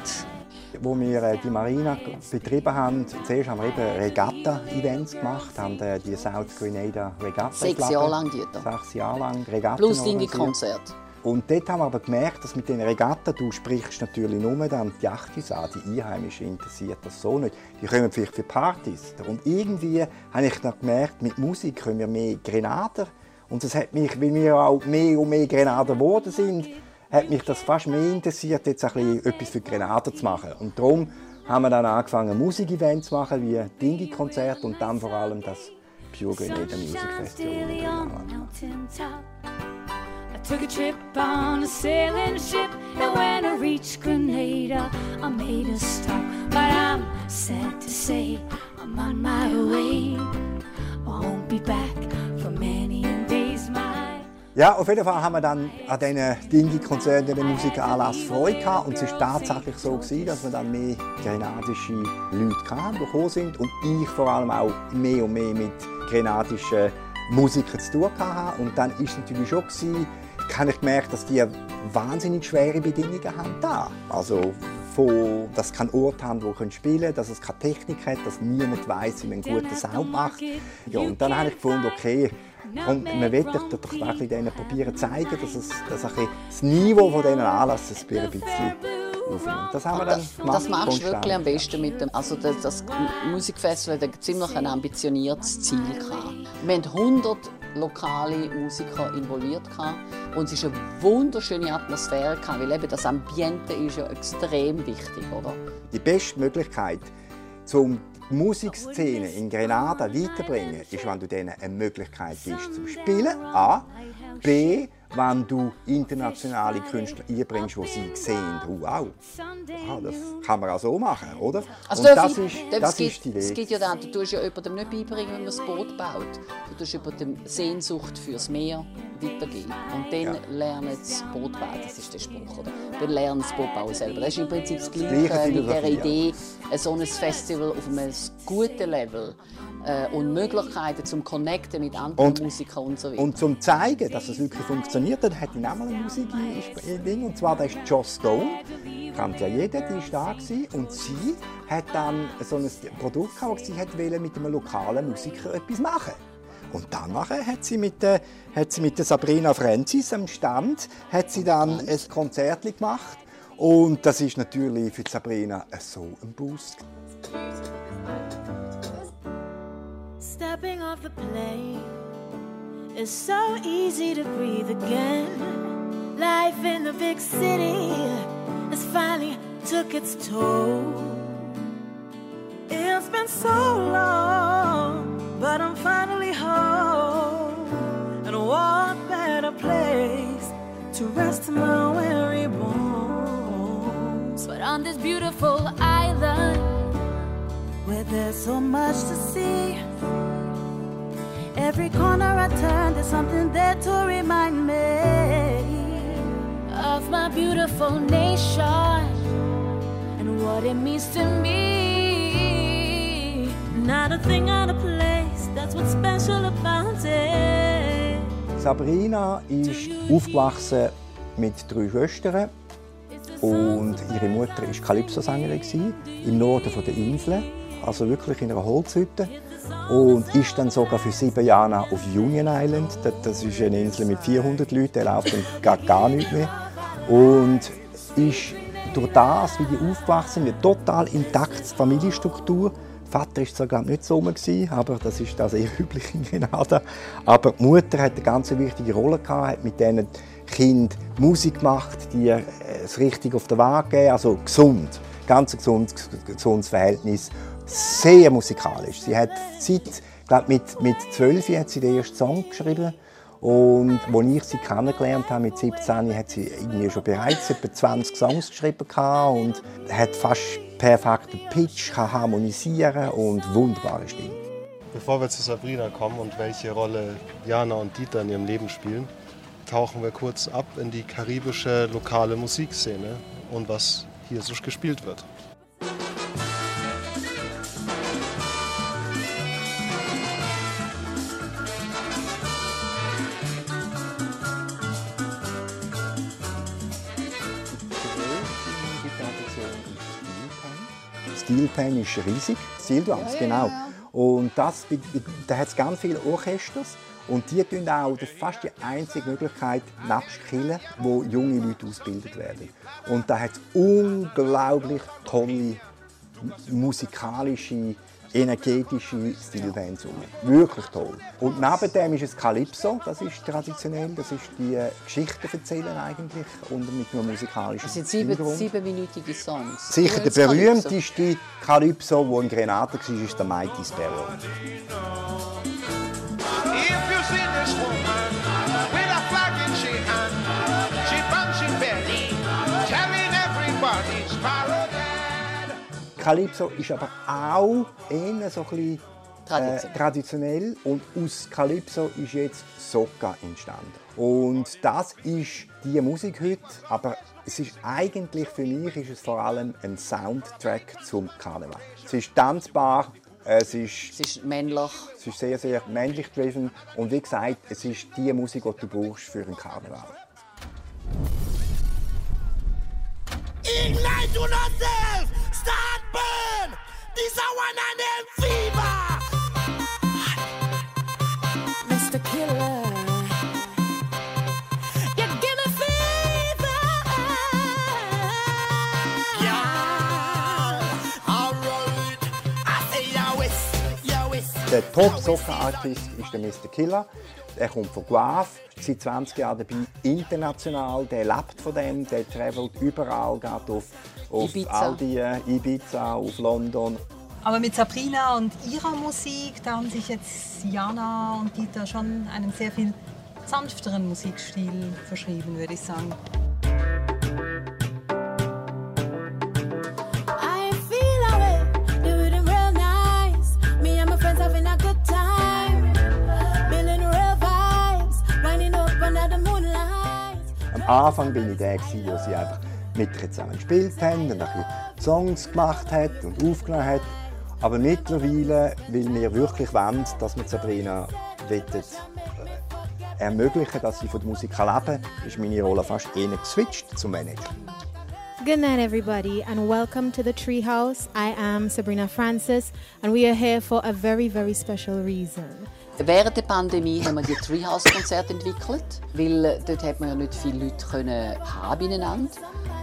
Wo wir äh, die Marina betrieben haben, zuerst haben wir eben Regatta-Events gemacht, haben äh, die South Grenada Regatta Sechs Jahre lang, Dieter. Sechs Jahre lang Regatta Plus Dingi-Konzert. Und dort haben wir aber gemerkt, dass mit den Regatta, du sprichst natürlich nur dann die Yachtis an, die Einheimischen interessiert das so nicht. Die kommen vielleicht für Partys. Und irgendwie habe ich dann gemerkt, mit Musik können wir mehr Grenader Und das hat mich, weil wir auch mehr und mehr Grenader geworden sind, hat mich das fast mehr interessiert, jetzt ein bisschen etwas für Grenader zu machen. Und darum haben wir dann angefangen, Musikevents zu machen, wie Dingi-Konzerte und dann vor allem das Pure Grenada Music Festival. in Grenada. Took a trip on a sailing ship, and when I reached Grenada, I made a stop. But I'm sad to say, I'm on my way. I won't be back for many Ja, auf jeden Fall haben wir dann an diesen Dingi-Konzerten, den Musikanlass Freude gehabt. Und es war tatsächlich so, gewesen, dass wir dann mehr grenadische Leute hatten, die gekommen sind. Und ich vor allem auch mehr und mehr mit grenadischen Musikern zu tun hatte. Und dann war es natürlich schon, gewesen, habe ich gemerkt, dass die wahnsinnig schwere Bedingungen haben da. Also von, dass sie keinen Ort haben, wo sie spielen können, dass es keine Technik hat, dass niemand weiß, wie man einen guten Sound macht. Ja, und dann habe ich gefunden, okay, komm, man will doch, bisschen denen probieren zeigen, dass, es, dass ein bisschen das Niveau von diesen Anlässen ein bisschen aufnimmt. Das haben wir dann Das, gemacht. das machst du wirklich am besten mit dem. Also das, das Musikfestival hat ziemlich ein ambitioniertes Ziel gehabt. Wir hatten 100 lokale Musiker involviert gehabt und es war eine wunderschöne Atmosphäre gehabt, weil eben das Ambiente ist ja extrem wichtig, oder? Die beste Möglichkeit, um die Musikszene in Grenada weiterzubringen, ist, wenn du denen eine Möglichkeit gibst zum Spielen. A. B. Wenn du internationale Künstler einbringst, die sie sehen, wow, ah, das kann man auch so machen, oder? Also Und das ich- ist, das es gibt- ist die Es Weg. gibt ja dann, du tust ja jemandem nicht beibringen, wie man das Boot baut. Du tust jemandem Sehnsucht fürs Meer weitergeben. Und dann lernen das Boot bauen. Das ist der Spruch, oder? Dann lernen das Boot bauen selber. Das ist im Prinzip das Gleiche gleiche mit der Idee, ein so ein Festival auf einem guten Level äh, und Möglichkeiten zum Connecten mit anderen Und- Musikern und so weiter. Und zum zeigen, dass es wirklich funktioniert, dann hat ich noch mal eine Musik in Ding und zwar das ist Joss Stone. Kennt ja jeder, die war da gewesen. und sie hat dann so ein Produkt gehabt, sie hat mit einem lokalen Musiker etwas machen. Und dann hat sie mit der, hat sie mit der Sabrina Francis am Stand hat sie dann ein Konzert gemacht und das ist natürlich für Sabrina so ein Boost. Stepping off the plane is so easy to breathe again. Life in the big city has finally took its toll. It's been so long, but I'm finally home. And what better place to rest my weary bones? But on this beautiful island, where there's so much to see. Every corner I turn, there's something there to remind me of my beautiful nation and what it means to me. Not a thing out of place, that's what's special about it. Sabrina ist aufgewachsen mit drei Schwestern und ihre Mutter war Kalypso-Sängerin im Norden der Insel, also wirklich in einer Holzhütte. Und ist dann sogar für sieben Jahre auf Union Island. Das- Das ist eine Insel mit 400 Leuten, da läuft dann gar, gar nichts mehr. Und ist durch das, wie die aufgewachsen sind, eine total intakte Familienstruktur. Der Vater war zwar nicht so rum, aber das ist da sehr [LAUGHS] üblich in Grenada. Aber die Mutter hat eine ganz wichtige Rolle gehabt, hat mit diesen Kind Musik gemacht, die äh, es richtig auf der Waage gegeben, also gesund, ganz gesundes, gesundes Verhältnis, sehr musikalisch. Sie hat seit, glaub, mit mit zwölf hat sie den ersten Song geschrieben und als ich sie kennengelernt habe, mit 17, hat sie irgendwie schon bereits etwa 20 Songs geschrieben und hat fast perfekten Pitch, kann harmonisieren und wunderbare Stimme. Bevor wir zu Sabrina kommen und welche Rolle Jana und Dieter in ihrem Leben spielen, tauchen wir kurz ab in die karibische lokale Musikszene und was hier so gespielt wird. Steelpan ist riesig, Steeldrums, genau. Und das, da hat es ganz viele Orchesters und die tun auch, das ist fast die einzige Möglichkeit, nebst Kirche, wo junge Leute ausgebildet werden. Und da hat es unglaublich tolle musikalische energetische Stilband zusammen. Wirklich toll. Und neben dem ist es Calypso, das ist traditionell, das ist die äh, Geschichten erzählen eigentlich und mit einem musikalischen Das sind sieben, siebenminütige Songs. Sicher der berühmteste Calypso, der in Grenada war, ist der Mighty Sparrow. If you see this woman Calypso ist aber auch eher so ein bisschen Traditionell. Äh, traditionell und aus Calypso ist jetzt Soca entstanden. Und das ist die Musik heute, aber es ist eigentlich für mich ist es vor allem ein Soundtrack zum Karneval. Es ist tanzbar, es ist, Es ist männlich. es ist sehr, sehr männlich driven und wie gesagt, es ist die Musik, die du brauchst für einen Karneval. Ignite to yourself, start burn. This a one and fever. Mr. Killer. Der Top-Soca-Artist ist der Mr. Killer. Er kommt von Guave, seit 20 Jahren dabei, international. Der lebt von dem, der travelt überall, geht auf, auf Ibiza. all die äh, Ibiza, auf London. Aber mit Sabrina und ihrer Musik, da haben sich jetzt Jana und Dieter schon einen sehr viel sanfteren Musikstil verschrieben, würde ich sagen. Anfang bin ich der, wo sie einfach mit zusammen gespielt haben und ein bisschen Songs gemacht hat und aufgenommen hat. Aber mittlerweile, weil wir wirklich wollen, dass wir Sabrina wettet, äh, ermöglichen, dass sie von der Musik leben ist meine Rolle fast eher geswitcht zum Manager. Good night, everybody, and welcome to the Treehouse. I am Sabrina Francis, and we are here for a very, very special reason. Während der Pandemie haben wir die Treehouse-Konzerte entwickelt, weil äh, dort hat man ja nicht viele Leute können haben beieinander.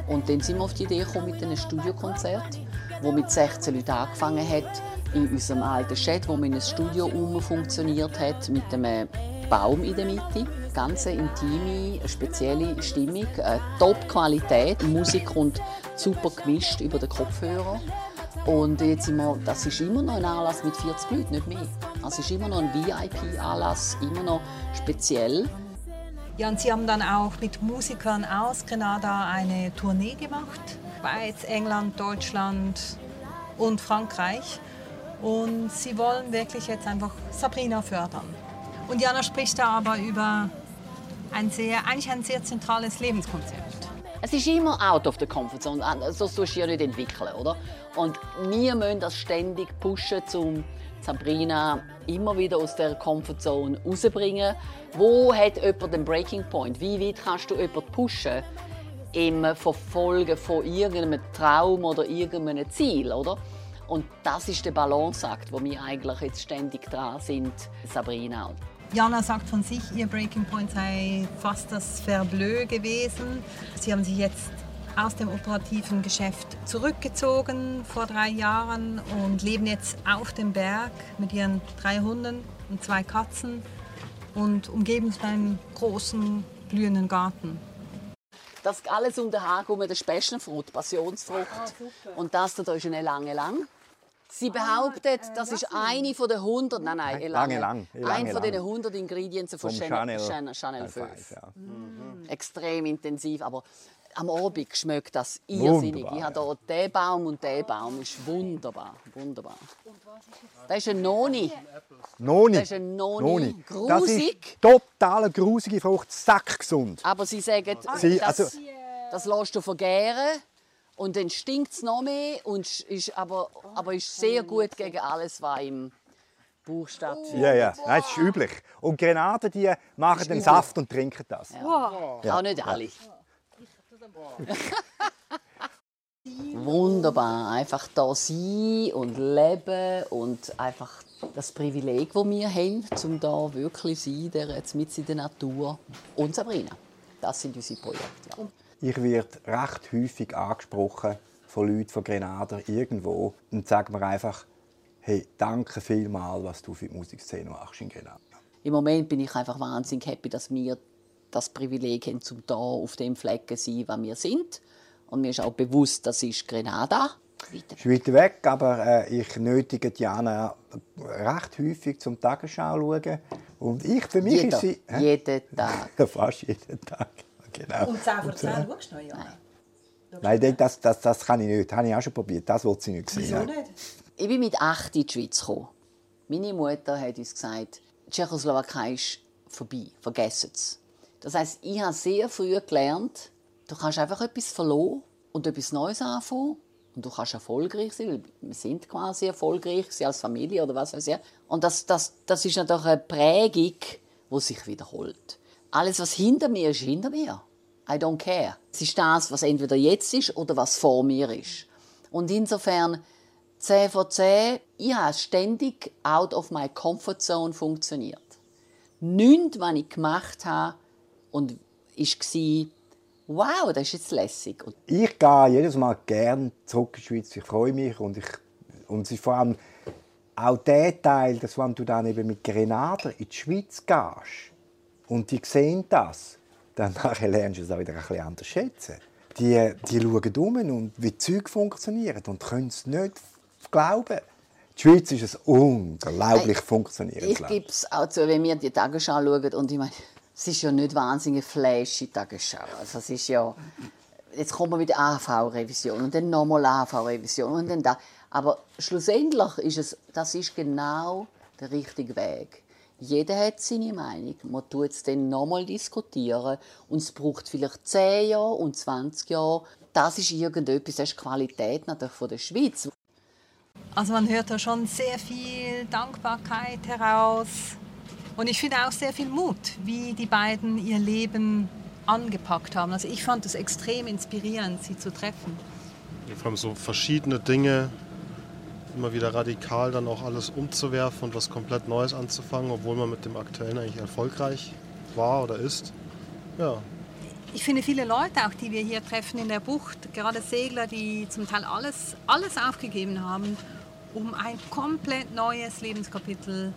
Und dann sind wir auf die Idee gekommen mit einem Studiokonzert, wo mit 16 Leuten angefangen hat, in unserem alten Shed, wo man in einem Studio umfunktioniert hat, mit einem Baum in der Mitte. Ganz intime, spezielle Stimmung, eine Top-Qualität. Musik kommt super gemischt über den Kopfhörer. Und jetzt sind wir, das ist immer noch ein Anlass mit 40 Leuten, nicht mehr. Es ist immer noch ein VIP-Anlass, immer noch speziell. Ja, und sie haben dann auch mit Musikern aus Grenada eine Tournee gemacht. Schweiz, England, Deutschland und Frankreich. Und sie wollen wirklich jetzt einfach Sabrina fördern. Und Jana spricht da aber über ein sehr, eigentlich ein sehr zentrales Lebenskonzept. Es ist immer out of the comfort zone. So tust du ja nicht entwickeln, oder? Und wir müssen das ständig pushen, um Sabrina immer wieder aus der Comfortzone rauszubringen. Wo hat jemand den Breaking Point? Wie weit kannst du jemanden pushen im Verfolgen von irgendeinem Traum oder irgendeinem Ziel, oder? Und das ist der Balanceakt, wo wir eigentlich jetzt ständig dran sind, Sabrina. Jana sagt von sich, ihr Breaking Point sei fast das Verbleu gewesen. Sie haben sich jetzt aus dem operativen Geschäft zurückgezogen vor drei Jahren und leben jetzt auf dem Berg mit ihren drei Hunden und zwei Katzen und umgeben von einem großen blühenden Garten. Das alles um den Haken der Passionfrucht, Passionsfrucht. und das da ist eine lange lang. Sie behauptet, das ist eine von den 100, nein, nein, eine Lange lange Eine von den 100 Ingredienzen von Chanel, Chanel Chanel, Chanel 5. Five, ja. Extrem intensiv, aber am Abend schmeckt das irrsinnig. Wunderbar, ich habe hier den Baum und den Baum, ist wunderbar, wunderbar. Das ist ein Noni. Noni. Das ist ein Noni. Das Grusig. ist total grusige Frucht, sackgesund. Aber sie sagen, Sie- das, also- das lässt du vergären und dann stinkt es noch mehr und ist aber, aber ist sehr gut gegen alles, was im Bauch stattfindet. Ja, ja, Nein, das ist üblich. Und Granaten, die machen den. Saft und trinken das. Ja. Auch nicht alle. [LAUGHS] Wunderbar, einfach da sein und leben und einfach das Privileg, das wir haben, um da wirklich sein, der jetzt mit in der Natur und Sabrina. Das sind unsere Projekte. Ja. Ich werde recht häufig angesprochen von Leuten von Grenada irgendwo und sagen mir einfach, hey, danke vielmals, was du für die Musikszene machst in Grenada. Im Moment bin ich einfach wahnsinnig happy, dass wir das Privileg haben, zum da auf dem Flecken zu sein, wo wir sind. Und mir ist auch bewusst, das ist Grenada. Es ist weit weg, aber äh, ich nötige Diana recht häufig zum Tagesschau schauen. Und ich, für mich Jeder, ist sie... Jeden Tag. [LAUGHS] Fast jeden Tag. Genau. Und 10 vor 10 äh, schaust du noch, ja? Nein, das, das, das kann ich nicht. Das habe ich auch schon probiert. Das wollte sie nicht sehen. Wieso nicht? Ich bin mit 8 in die Schweiz gekommen. Meine Mutter hat uns gesagt, die Tschechoslowakei ist vorbei, vergessen es. Das heisst, ich habe sehr früh gelernt, du kannst einfach etwas verloren und etwas Neues anfangen. Und du kannst erfolgreich sein, weil wir sind quasi erfolgreich als Familie oder was weiß ich. Und das, das, das ist natürlich eine Prägung, die sich wiederholt. Alles, was hinter mir ist, hinter mir. I don't care. Es ist das, was entweder jetzt ist oder was vor mir ist. Und insofern, 10 von 10, ich habe ständig out of my comfort zone funktioniert. Nichts, was ich gemacht habe, und war, wow, das ist jetzt lässig. Ich gehe jedes Mal gerne zurück in die Schweiz. Ich freue mich und ich und vor allem auch der Teil, dass wenn du dann eben mit Grenadier in die Schweiz gehst und die sehen das, dann [LAUGHS] nachher lernst du es auch wieder ein bisschen anders schätzen. Die, die schauen um und wie die Zeug funktionieren und können es nicht glauben. Die Schweiz ist ein unglaublich funktionierendes Ich Land. gebe es auch zu, wenn wir die Tagesschau schauen und ich meine, [LAUGHS] es ist ja nicht wahnsinnig flashy Tagesschau. Also es ist ja, jetzt kommt man mit der AV-Revision und dann nochmal AV-Revision und dann da. Aber schlussendlich ist es, das ist genau der richtige Weg. Jeder hat seine Meinung. Man tut es dann nochmal diskutieren und es braucht vielleicht 10 Jahre und 20 Jahre. Das ist irgendetwas, das ist die Qualität natürlich von der Schweiz. Also man hört da schon sehr viel Dankbarkeit heraus. Und ich finde auch sehr viel Mut, wie die beiden ihr Leben angepackt haben. Also ich fand es extrem inspirierend, sie zu treffen. Vor allem so verschiedene Dinge immer wieder radikal dann auch alles umzuwerfen und was komplett Neues anzufangen, obwohl man mit dem aktuellen eigentlich erfolgreich war oder ist. Ja, Ich finde viele Leute, auch die wir hier treffen in der Bucht, gerade Segler, die zum Teil alles, alles aufgegeben haben, um ein komplett neues Lebenskapitel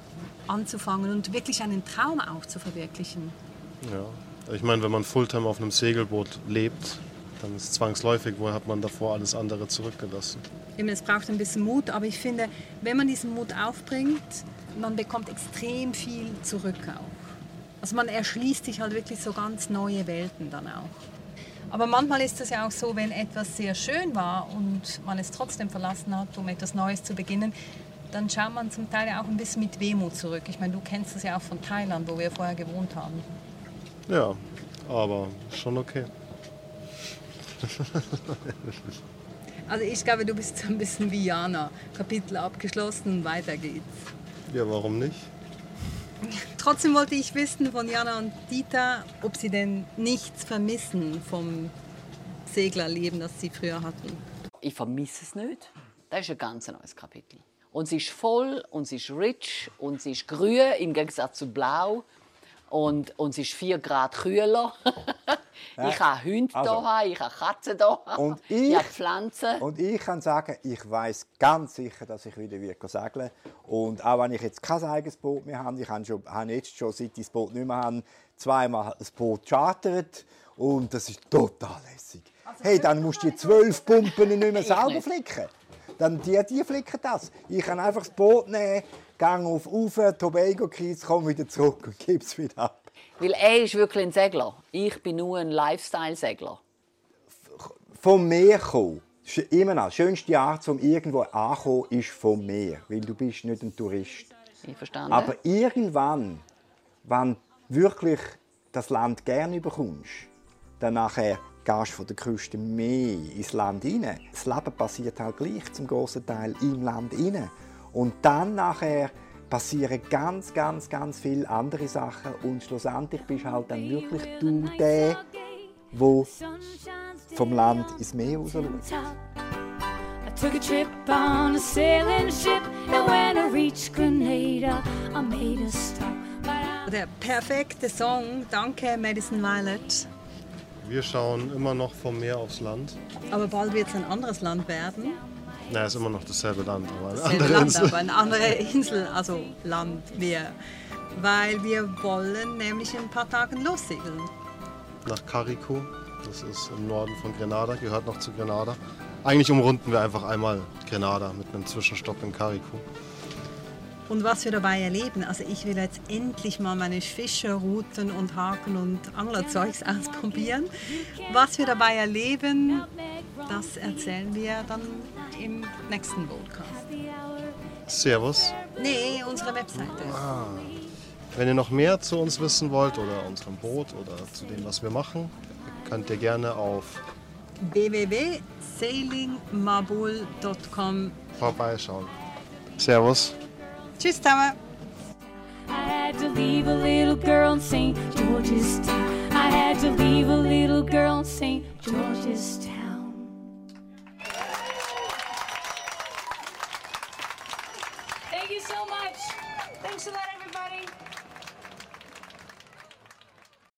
anzufangen und wirklich einen Traum auch zu verwirklichen. ja. Ich meine, wenn man Fulltime auf einem Segelboot lebt, dann ist zwangsläufig, wo hat man davor alles andere zurückgelassen. Eben, es braucht ein bisschen Mut, aber ich finde, wenn man diesen Mut aufbringt, man bekommt extrem viel zurück auch. Also man erschließt sich halt wirklich so ganz neue Welten dann auch. Aber manchmal ist es ja auch so, wenn etwas sehr schön war und man es trotzdem verlassen hat, um etwas Neues zu beginnen, dann schaut man zum Teil ja auch ein bisschen mit Wehmut zurück. Ich meine, du kennst das ja auch von Thailand, wo wir vorher gewohnt haben. Ja, aber schon okay. [LAUGHS] Also ich glaube, du bist so ein bisschen wie Jana. Kapitel abgeschlossen, weiter geht's. ja, warum nicht? Trotzdem wollte ich wissen von Jana und Dieter, ob sie denn nichts vermissen vom Seglerleben, das sie früher hatten. Ich vermisse es nicht. Das ist ein ganz neues Kapitel. Und sie ist voll und sie ist rich und sie ist grün im Gegensatz zu blau. Und, und sie ist 4 Grad kühler. [LAUGHS] ich habe Hunde Also. hier, ich habe Katzen hier, Und ich [LAUGHS] ich, habe Pflanzen. und ich kann sagen, ich weiß ganz sicher, dass ich wieder wieder segeln Und auch wenn ich jetzt kein eigenes Boot mehr habe, ich habe, schon, habe jetzt schon, seit ich das Boot nicht mehr habe, zweimal das Boot chartert. Und das ist total lässig. Hey, dann musst du die zwölf Pumpen nicht mehr [LAUGHS] selber nicht. flicken. Dann die, die flicken das. Ich kann einfach das Boot nehmen, gehe auf Ufer, Tobago Keys, komme wieder zurück und gebe es wieder ab. Weil er ist wirklich ein Segler. Ich bin nur ein Lifestyle-Segler. vom Meer kommen. Immer noch. Die schönste Art, um irgendwo anzukommen, ist vom Meer. Weil du bist nicht ein Tourist. Ich verstanden. Aber irgendwann, wenn du wirklich das Land gerne bekommst, dann nachher gehst du von der Küste mehr ins Land hinein. Das Leben passiert halt gleich zum großen Teil im Land hinein. Und dann nachher passieren ganz, ganz, ganz viele andere Sachen und schlussendlich bist halt dann wirklich du der, wo vom Land ins Meer raus took a trip on a sailing ship, and when I reached Grenada, I made a stop. Der perfekte Song, danke Madison Violet. Wir schauen immer noch vom Meer aufs Land. Aber bald wird es ein anderes Land werden. Na, ist immer noch dasselbe Land, aber eine Dasselbe andere Land, Insel. aber eine andere Insel, also Land mehr. Weil wir wollen nämlich in ein paar Tagen lossegeln. Nach Carico. Das ist im Norden von Grenada, gehört noch zu Grenada. Eigentlich umrunden wir einfach einmal Grenada mit einem Zwischenstopp in Carico. Und was wir dabei erleben, also ich will jetzt endlich mal meine Fischerrouten und Haken und Anglerzeugs ausprobieren. Was wir dabei erleben, das erzählen wir dann im nächsten Podcast. Servus. Nee, unsere Webseite. Ah. Wenn ihr noch mehr zu uns wissen wollt oder unserem Boot oder zu dem, was wir machen, könnt ihr gerne auf www.sailingmabul.com vorbeischauen. Servus. Tschüss zusammen. I had to leave a little girl in St. George's Town. I had to leave a little girl in St. George's Town.